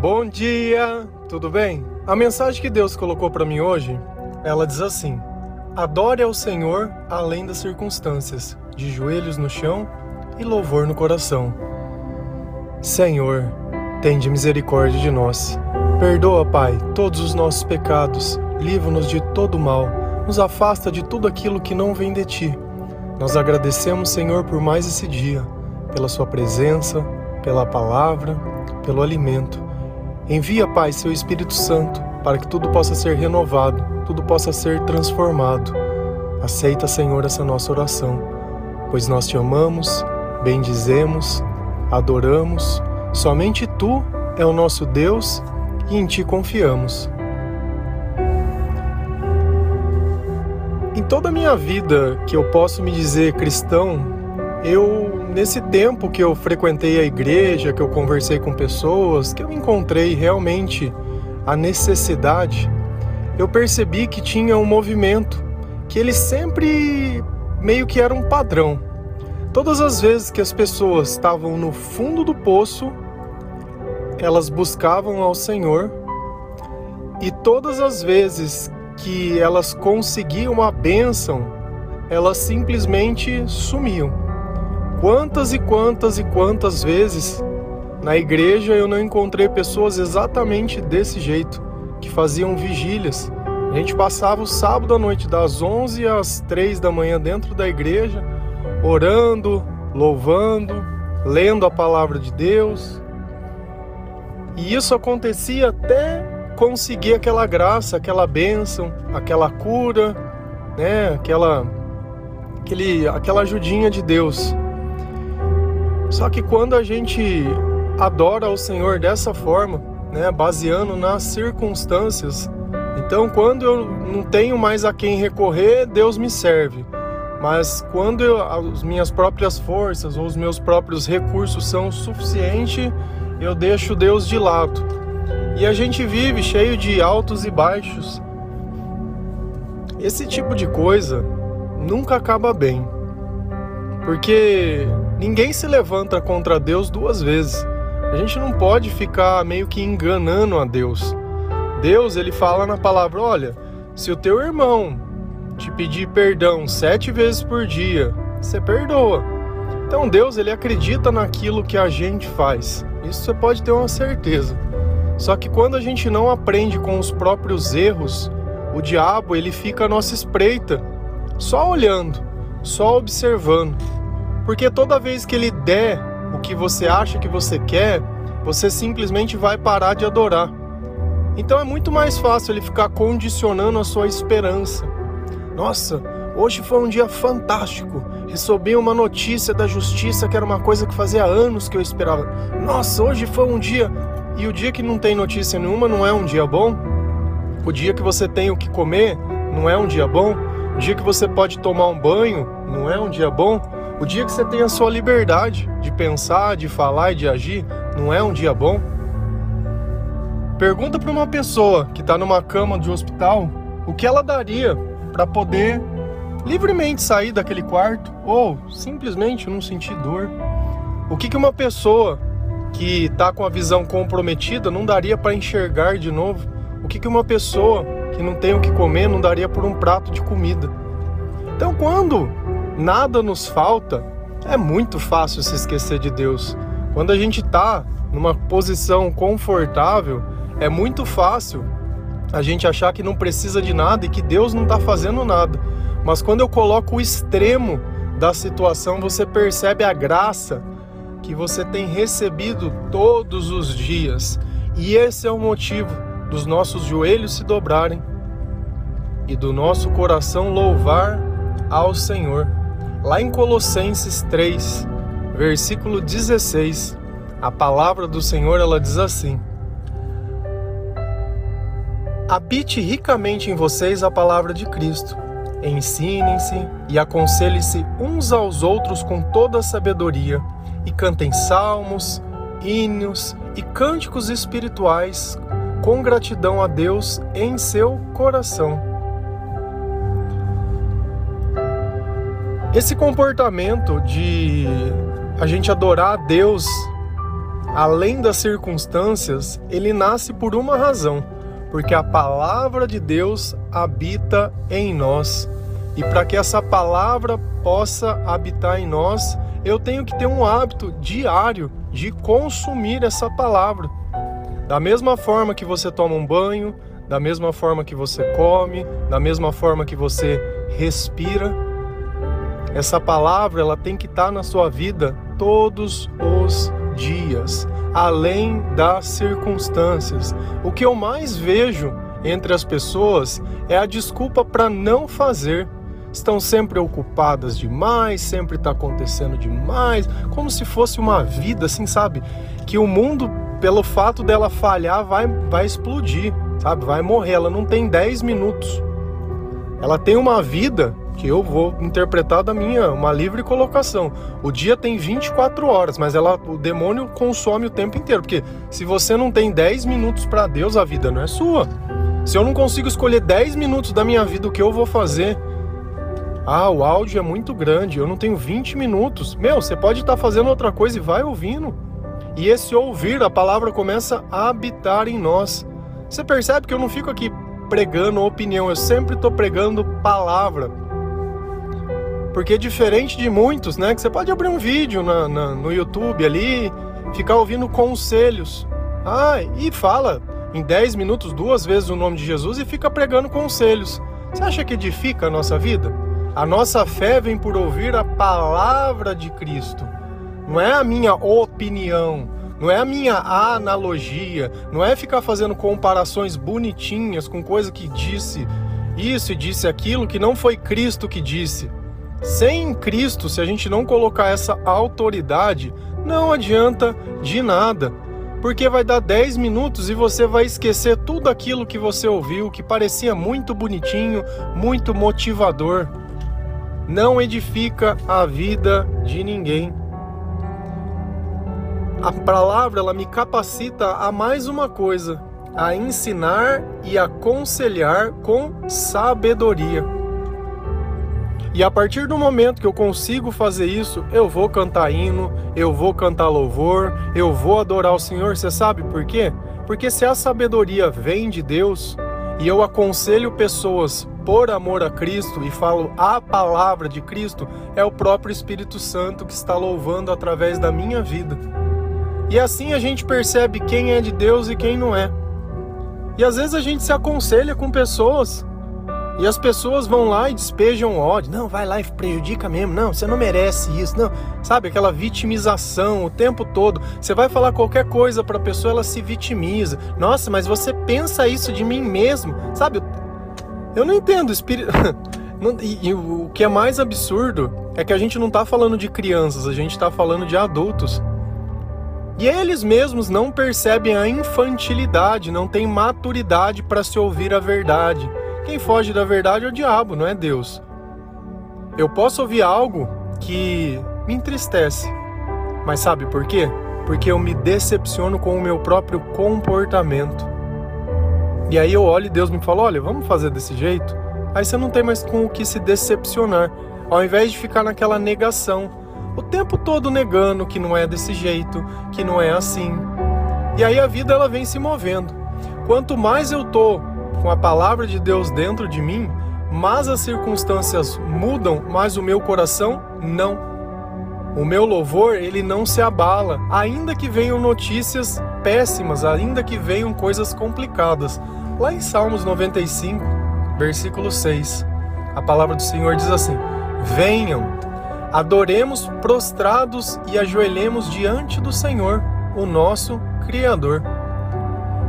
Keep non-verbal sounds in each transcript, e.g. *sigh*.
Bom dia, tudo bem? A mensagem que Deus colocou para mim hoje, ela diz assim: Adore ao Senhor além das circunstâncias, de joelhos no chão e louvor no coração. Senhor, tende misericórdia de nós. Perdoa, Pai, todos os nossos pecados, livra-nos de todo mal, nos afasta de tudo aquilo que não vem de ti. Nós agradecemos, Senhor, por mais esse dia, pela Sua presença, pela palavra, pelo alimento. Envia, Pai, seu Espírito Santo para que tudo possa ser renovado, tudo possa ser transformado. Aceita, Senhor, essa nossa oração, pois nós te amamos, bendizemos, adoramos. Somente tu é o nosso Deus e em ti confiamos. Em toda a minha vida que eu posso me dizer cristão, eu nesse tempo que eu frequentei a igreja, que eu conversei com pessoas, que eu encontrei realmente a necessidade, eu percebi que tinha um movimento que ele sempre meio que era um padrão. Todas as vezes que as pessoas estavam no fundo do poço, elas buscavam ao Senhor, e todas as vezes que elas conseguiam a bênção, elas simplesmente sumiam. Quantas e quantas e quantas vezes na igreja eu não encontrei pessoas exatamente desse jeito, que faziam vigílias. A gente passava o sábado à noite das 11 às 3 da manhã dentro da igreja, orando, louvando, lendo a palavra de Deus. E isso acontecia até conseguir aquela graça, aquela bênção, aquela cura, né? Aquela aquele aquela ajudinha de Deus. Só que quando a gente adora o Senhor dessa forma, né, baseando nas circunstâncias, então quando eu não tenho mais a quem recorrer, Deus me serve. Mas quando eu, as minhas próprias forças ou os meus próprios recursos são suficientes, eu deixo Deus de lado. E a gente vive cheio de altos e baixos. Esse tipo de coisa nunca acaba bem. Porque ninguém se levanta contra Deus duas vezes. A gente não pode ficar meio que enganando a Deus. Deus, ele fala na palavra: olha, se o teu irmão te pedir perdão sete vezes por dia, você perdoa. Então Deus, ele acredita naquilo que a gente faz. Isso você pode ter uma certeza. Só que quando a gente não aprende com os próprios erros, o diabo ele fica à nossa espreita, só olhando, só observando. Porque toda vez que ele der o que você acha que você quer, você simplesmente vai parar de adorar. Então é muito mais fácil ele ficar condicionando a sua esperança. Nossa, hoje foi um dia fantástico. Recebi uma notícia da justiça que era uma coisa que fazia anos que eu esperava. Nossa, hoje foi um dia. E o dia que não tem notícia nenhuma não é um dia bom? O dia que você tem o que comer não é um dia bom? O dia que você pode tomar um banho não é um dia bom? O dia que você tem a sua liberdade de pensar, de falar e de agir, não é um dia bom? Pergunta para uma pessoa que está numa cama de hospital o que ela daria para poder livremente sair daquele quarto ou simplesmente não sentir dor. O que, que uma pessoa que está com a visão comprometida não daria para enxergar de novo? O que, que uma pessoa que não tem o que comer não daria por um prato de comida? Então, quando nada nos falta, é muito fácil se esquecer de Deus. Quando a gente está numa posição confortável, é muito fácil a gente achar que não precisa de nada e que Deus não está fazendo nada. Mas quando eu coloco o extremo da situação, você percebe a graça que você tem recebido todos os dias. E esse é o motivo dos nossos joelhos se dobrarem e do nosso coração louvar ao Senhor. Lá em Colossenses 3, versículo 16, a palavra do Senhor ela diz assim: Habite ricamente em vocês a palavra de Cristo. Ensinem-se e aconselhem-se uns aos outros com toda a sabedoria, e cantem salmos, hinos e cânticos espirituais com gratidão a Deus em seu coração Esse comportamento de a gente adorar a Deus além das circunstâncias, ele nasce por uma razão, porque a palavra de Deus habita em nós. E para que essa palavra possa habitar em nós, eu tenho que ter um hábito diário de consumir essa palavra. Da mesma forma que você toma um banho, da mesma forma que você come, da mesma forma que você respira, essa palavra ela tem que estar na sua vida todos os dias, além das circunstâncias. O que eu mais vejo entre as pessoas é a desculpa para não fazer. Estão sempre ocupadas demais, sempre está acontecendo demais, como se fosse uma vida, assim, sabe? Que o mundo, pelo fato dela falhar, vai, vai explodir, sabe? Vai morrer. Ela não tem 10 minutos. Ela tem uma vida que eu vou interpretar da minha, uma livre colocação. O dia tem 24 horas, mas ela, o demônio consome o tempo inteiro, porque se você não tem 10 minutos para Deus, a vida não é sua. Se eu não consigo escolher 10 minutos da minha vida o que eu vou fazer, ah, o áudio é muito grande, eu não tenho 20 minutos. Meu, você pode estar tá fazendo outra coisa e vai ouvindo. E esse ouvir, a palavra começa a habitar em nós. Você percebe que eu não fico aqui pregando opinião, eu sempre estou pregando palavra. Porque diferente de muitos, né? Que você pode abrir um vídeo na, na, no YouTube ali, ficar ouvindo conselhos. Ah, e fala em 10 minutos duas vezes o nome de Jesus e fica pregando conselhos. Você acha que edifica a nossa vida? A nossa fé vem por ouvir a palavra de Cristo. Não é a minha opinião, não é a minha analogia, não é ficar fazendo comparações bonitinhas com coisa que disse isso e disse aquilo que não foi Cristo que disse. Sem Cristo, se a gente não colocar essa autoridade, não adianta de nada. Porque vai dar 10 minutos e você vai esquecer tudo aquilo que você ouviu, que parecia muito bonitinho, muito motivador. Não edifica a vida de ninguém. A palavra ela me capacita a mais uma coisa, a ensinar e aconselhar com sabedoria. E a partir do momento que eu consigo fazer isso, eu vou cantar hino, eu vou cantar louvor, eu vou adorar o Senhor. Você sabe por quê? Porque se a sabedoria vem de Deus e eu aconselho pessoas por amor a Cristo e falo a palavra de Cristo, é o próprio Espírito Santo que está louvando através da minha vida. E assim a gente percebe quem é de Deus e quem não é. E às vezes a gente se aconselha com pessoas e as pessoas vão lá e despejam ódio. Não, vai lá e prejudica mesmo. Não, você não merece isso. Não, sabe aquela vitimização o tempo todo. Você vai falar qualquer coisa para a pessoa, ela se vitimiza. Nossa, mas você pensa isso de mim mesmo, sabe? Eu não entendo. Espírito. *laughs* E, e, o que é mais absurdo é que a gente não está falando de crianças, a gente está falando de adultos. E eles mesmos não percebem a infantilidade, não têm maturidade para se ouvir a verdade. Quem foge da verdade é o diabo, não é Deus. Eu posso ouvir algo que me entristece, mas sabe por quê? Porque eu me decepciono com o meu próprio comportamento. E aí eu olho e Deus me fala: olha, vamos fazer desse jeito? Aí você não tem mais com o que se decepcionar. Ao invés de ficar naquela negação, o tempo todo negando que não é desse jeito, que não é assim. E aí a vida ela vem se movendo. Quanto mais eu tô com a palavra de Deus dentro de mim, mas as circunstâncias mudam, mas o meu coração não. O meu louvor, ele não se abala, ainda que venham notícias péssimas, ainda que venham coisas complicadas. Lá em Salmos 95, versículo 6, a palavra do Senhor diz assim: Venham, adoremos prostrados e ajoelhemos diante do Senhor, o nosso Criador.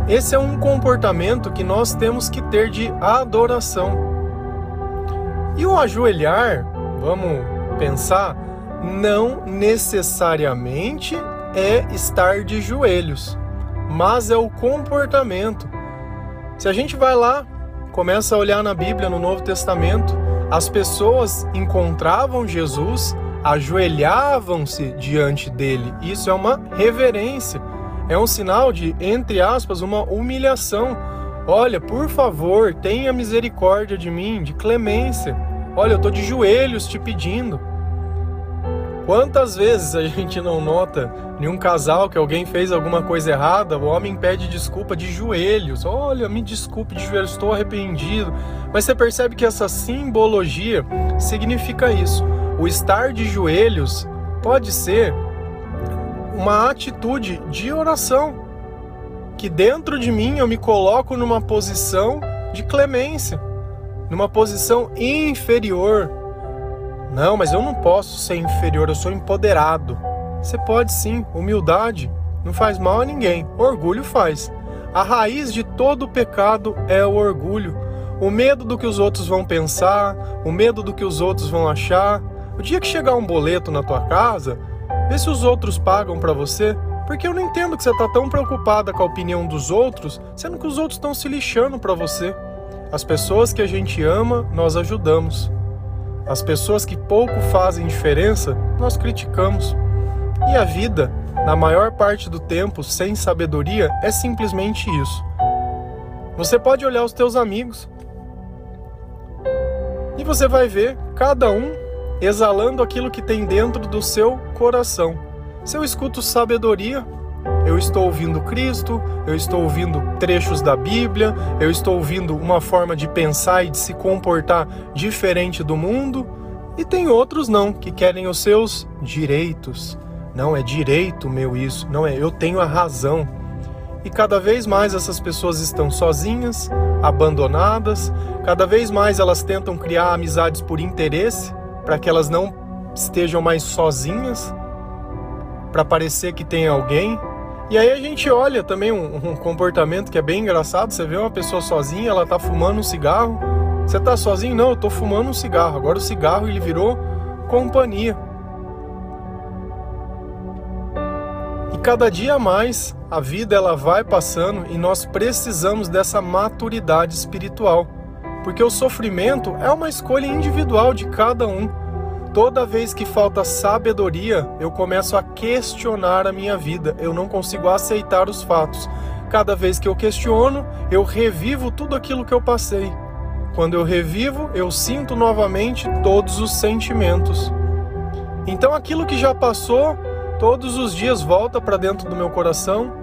Esse é um comportamento que nós temos que ter de adoração. E o ajoelhar, vamos pensar, não necessariamente é estar de joelhos, mas é o comportamento. Se a gente vai lá, começa a olhar na Bíblia, no Novo Testamento, as pessoas encontravam Jesus, ajoelhavam-se diante dele. Isso é uma reverência é um sinal de, entre aspas, uma humilhação. Olha, por favor, tenha misericórdia de mim, de clemência. Olha, eu estou de joelhos te pedindo. Quantas vezes a *laughs* gente não nota em um casal que alguém fez alguma coisa errada, o homem pede desculpa de joelhos. Olha, me desculpe de joelhos, estou arrependido. Mas você percebe que essa simbologia significa isso. O estar de joelhos pode ser uma atitude de oração. Que dentro de mim eu me coloco numa posição de clemência, numa posição inferior. Não, mas eu não posso ser inferior, eu sou empoderado. Você pode sim, humildade não faz mal a ninguém, orgulho faz. A raiz de todo pecado é o orgulho. O medo do que os outros vão pensar, o medo do que os outros vão achar. O dia que chegar um boleto na tua casa, vê se os outros pagam para você, porque eu não entendo que você tá tão preocupada com a opinião dos outros, sendo que os outros estão se lixando para você. As pessoas que a gente ama, nós ajudamos. As pessoas que pouco fazem diferença, nós criticamos. E a vida, na maior parte do tempo, sem sabedoria, é simplesmente isso. Você pode olhar os teus amigos e você vai ver cada um exalando aquilo que tem dentro do seu coração. Se eu escuto sabedoria, eu estou ouvindo Cristo, eu estou ouvindo trechos da Bíblia, eu estou ouvindo uma forma de pensar e de se comportar diferente do mundo, e tem outros não, que querem os seus direitos. Não é direito meu isso, não é eu tenho a razão. E cada vez mais essas pessoas estão sozinhas, abandonadas, cada vez mais elas tentam criar amizades por interesse, para que elas não estejam mais sozinhas, para parecer que tem alguém. E aí a gente olha também um, um, comportamento que é bem engraçado, você vê uma pessoa sozinha, ela tá fumando um cigarro. Você tá sozinho? Não, eu tô fumando um cigarro. Agora o cigarro ele virou companhia. cada dia mais a vida ela vai passando e nós precisamos dessa maturidade espiritual, porque o sofrimento é uma escolha individual de cada um. Toda vez que falta sabedoria, eu começo a questionar a minha vida, eu não consigo aceitar os fatos. Cada vez que eu questiono, eu revivo tudo aquilo que eu passei. Quando eu revivo, eu sinto novamente todos os sentimentos. Então aquilo que já passou, todos os dias volta para dentro do meu coração,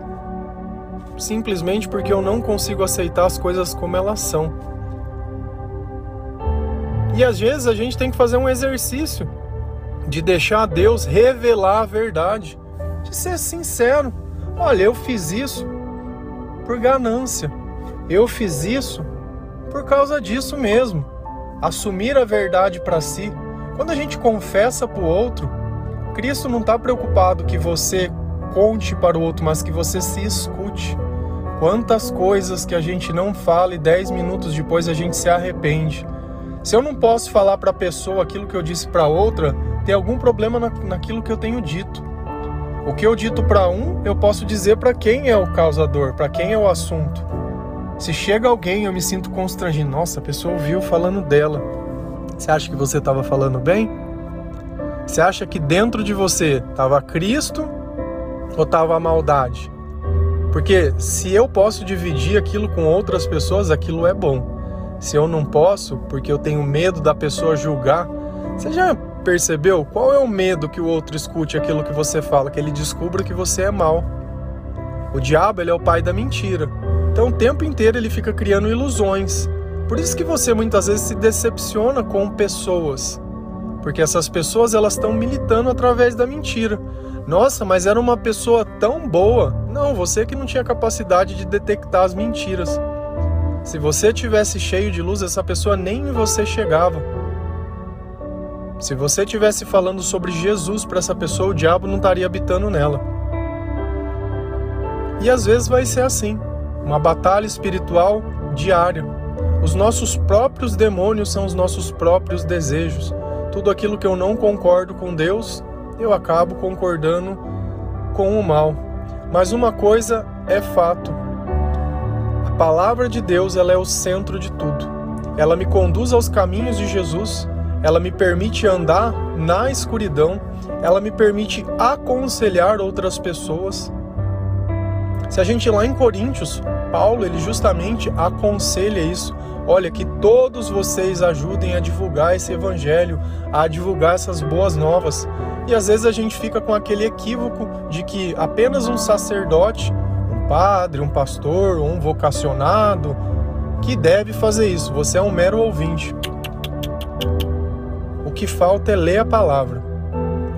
simplesmente porque eu não consigo aceitar as coisas como elas são. E às vezes a gente tem que fazer um exercício de deixar Deus revelar a verdade, de ser sincero. Olha, eu fiz isso por ganância. Eu fiz isso por causa disso mesmo. Assumir a verdade para si. Quando a gente confessa para o outro, Cristo não está preocupado que você conte para o outro, mas que você se escute. Quantas coisas que a gente não fala e dez minutos depois a gente se arrepende. Se eu não posso falar para a pessoa aquilo que eu disse para outra, tem algum problema na, naquilo que eu tenho dito. O que eu dito para um, eu posso dizer para quem é o causador, para quem é o assunto. Se chega alguém, eu me sinto constrangido. Nossa, a pessoa ouviu falando dela. Você acha que você estava falando bem? Você acha que dentro de você estava Cristo ou estava a maldade? Porque se eu posso dividir aquilo com outras pessoas, aquilo é bom. Se eu não posso, porque eu tenho medo da pessoa julgar, você já percebeu qual é o medo que o outro escute aquilo que você fala, que ele descubra que você é mal? O diabo, ele é o pai da mentira. Então o tempo inteiro ele fica criando ilusões. Por isso que você muitas vezes se decepciona com pessoas porque essas pessoas elas estão militando através da mentira. Nossa, mas era uma pessoa tão boa. Não, você que não tinha capacidade de detectar as mentiras. Se você tivesse cheio de luz, essa pessoa nem em você chegava. Se você tivesse falando sobre Jesus para essa pessoa, o diabo não estaria habitando nela. E às vezes vai ser assim, uma batalha espiritual diária. Os nossos próprios demônios são os nossos próprios desejos tudo aquilo que eu não concordo com Deus, eu acabo concordando com o mal. Mas uma coisa é fato: palavra de Deus ela é o centro de tudo. Ela me conduz aos caminhos de Jesus, ela me permite andar na escuridão, ela me permite aconselhar outras pessoas. Se a gente lá em Coríntios, Paulo ele justamente aconselha isso. Olha, que todos vocês ajudem a divulgar esse evangelho, a divulgar essas boas novas. E às vezes a gente fica com aquele equívoco de que apenas um sacerdote, padre, um pastor um vocacionado que deve fazer isso. Você é um mero ouvinte. O que falta é ler a palavra.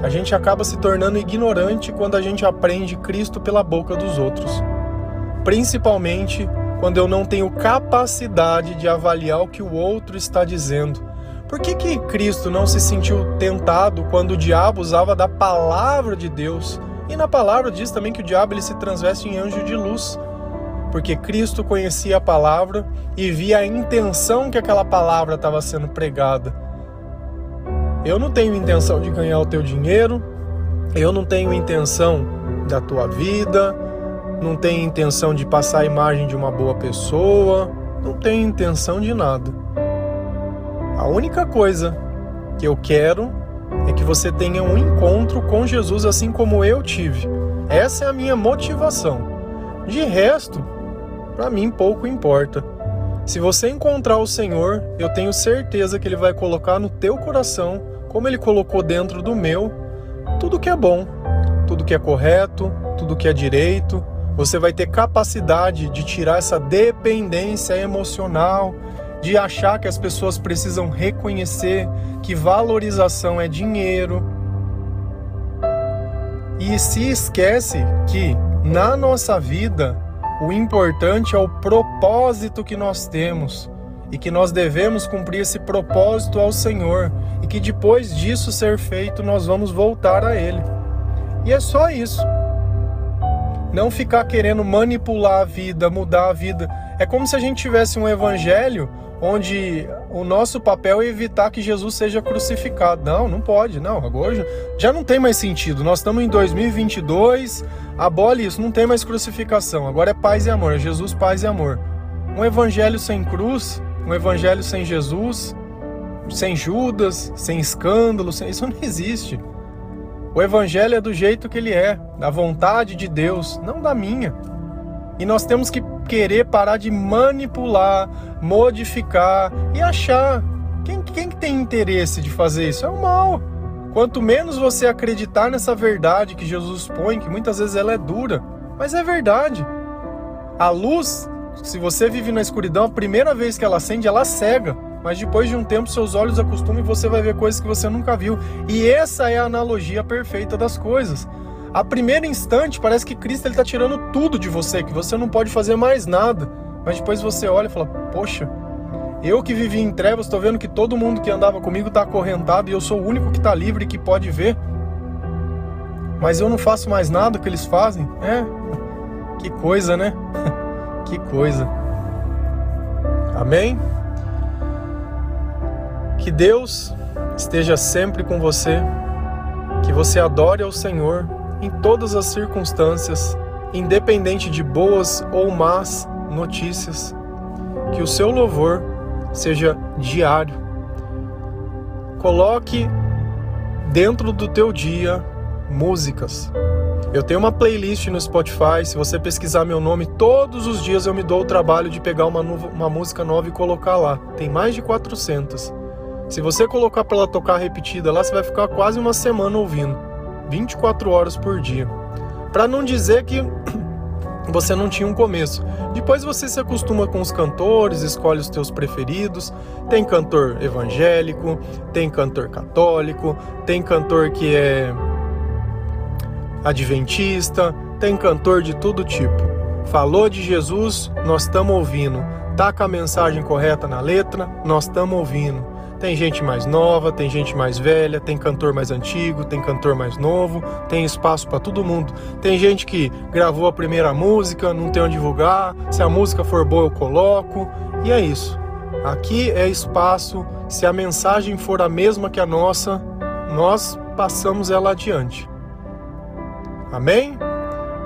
A gente acaba se tornando ignorante quando a gente aprende Cristo pela boca dos outros. Principalmente quando eu não tenho capacidade de avaliar o que o outro está dizendo. Por que, que Cristo não se sentiu tentado quando o diabo usava da palavra de Deus? E na palavra diz também que o diabo ele se transveste em anjo de luz. Porque Cristo conhecia a palavra e via a intenção que aquela palavra estava sendo pregada. Eu não tenho intenção de ganhar o teu dinheiro, eu não tenho intenção da tua vida, não tenho intenção de passar a imagem de uma boa pessoa, não tenho intenção de nada. A única coisa que eu quero é que você tenha um encontro com Jesus assim como eu tive. Essa é a minha motivação. De resto, para mim pouco importa. Se você encontrar o Senhor, eu tenho certeza que Ele vai colocar no teu coração, como Ele colocou dentro do meu, tudo que é bom, tudo que é correto, tudo que é direito, você vai ter capacidade de tirar essa dependência emocional, de achar que as pessoas precisam reconhecer que valorização é dinheiro. E se esquece que na nossa vida o importante é o propósito que nós temos e que nós devemos cumprir esse propósito ao Senhor e que depois disso ser feito nós vamos voltar a Ele. E é só isso. Não ficar querendo manipular a vida, mudar a vida. É como se a gente tivesse um evangelho onde o nosso papel é evitar que Jesus seja crucificado. Não, não pode, não. Agora já não tem mais sentido. Nós estamos em 2022, abole isso, não tem mais crucificação. Agora é paz e amor, é Jesus, paz e amor. Um evangelho sem cruz, um evangelho sem Jesus, sem Judas, sem escândalo, sem... isso não existe. O evangelho é do jeito que ele é, da vontade de Deus, não da minha. E nós temos que querer parar de manipular, modificar e achar. Quem, quem tem interesse de fazer isso? É o mal. Quanto menos você acreditar nessa verdade que Jesus põe, que muitas vezes ela é dura, mas é verdade. A luz, se você vive na escuridão, a primeira vez que ela acende, ela cega mas depois de um tempo seus olhos acostumam e você vai ver coisas que você nunca viu. E essa é a analogia perfeita das coisas. A primeiro instante parece que Cristo está tirando tudo de você, que você não pode fazer mais nada. Mas depois você olha e fala: Poxa, eu que vivi em trevas, estou vendo que todo mundo que andava comigo está acorrentado e eu sou o único que está livre e que pode ver. Mas eu não faço mais nada que eles fazem. É, que coisa, né? *laughs* que coisa. Amém? Que Deus esteja sempre com você, que você adore ao Senhor em todas as circunstâncias, independente de boas ou más notícias. Que o seu louvor seja diário. Coloque dentro do teu dia músicas. Eu tenho uma playlist no Spotify. Se você pesquisar meu nome, todos os dias eu me dou o trabalho de pegar uma, uma música nova e colocar lá. Tem mais de 400. Se você colocar para ela tocar repetida lá, você vai ficar quase uma semana ouvindo, 24 horas por dia. Para não dizer que *clears throat* você não tinha um começo. Depois você se acostuma com os cantores, escolhe os teus preferidos. Tem cantor evangélico, tem cantor católico, tem cantor que é adventista, tem cantor de todo tipo. Falou de Jesus, nós estamos ouvindo. Tá com a mensagem correta na letra, nós estamos ouvindo tem gente mais nova, tem gente mais velha, tem cantor mais antigo, tem cantor mais novo, tem espaço para todo mundo. Tem gente que gravou a primeira música, não tem onde divulgar. Se a música for boa, eu coloco. E é isso. Aqui é espaço. Se a mensagem for a mesma que a nossa, nós passamos ela adiante. Amém?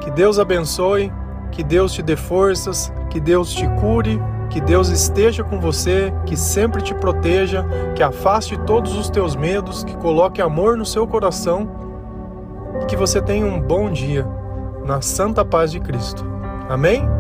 Que Deus abençoe, que Deus te dê forças, que Deus te cure que Deus esteja com você, que sempre te proteja, que afaste todos os teus medos, que coloque amor no seu coração e que você tenha um bom dia na santa paz de Cristo. Amém?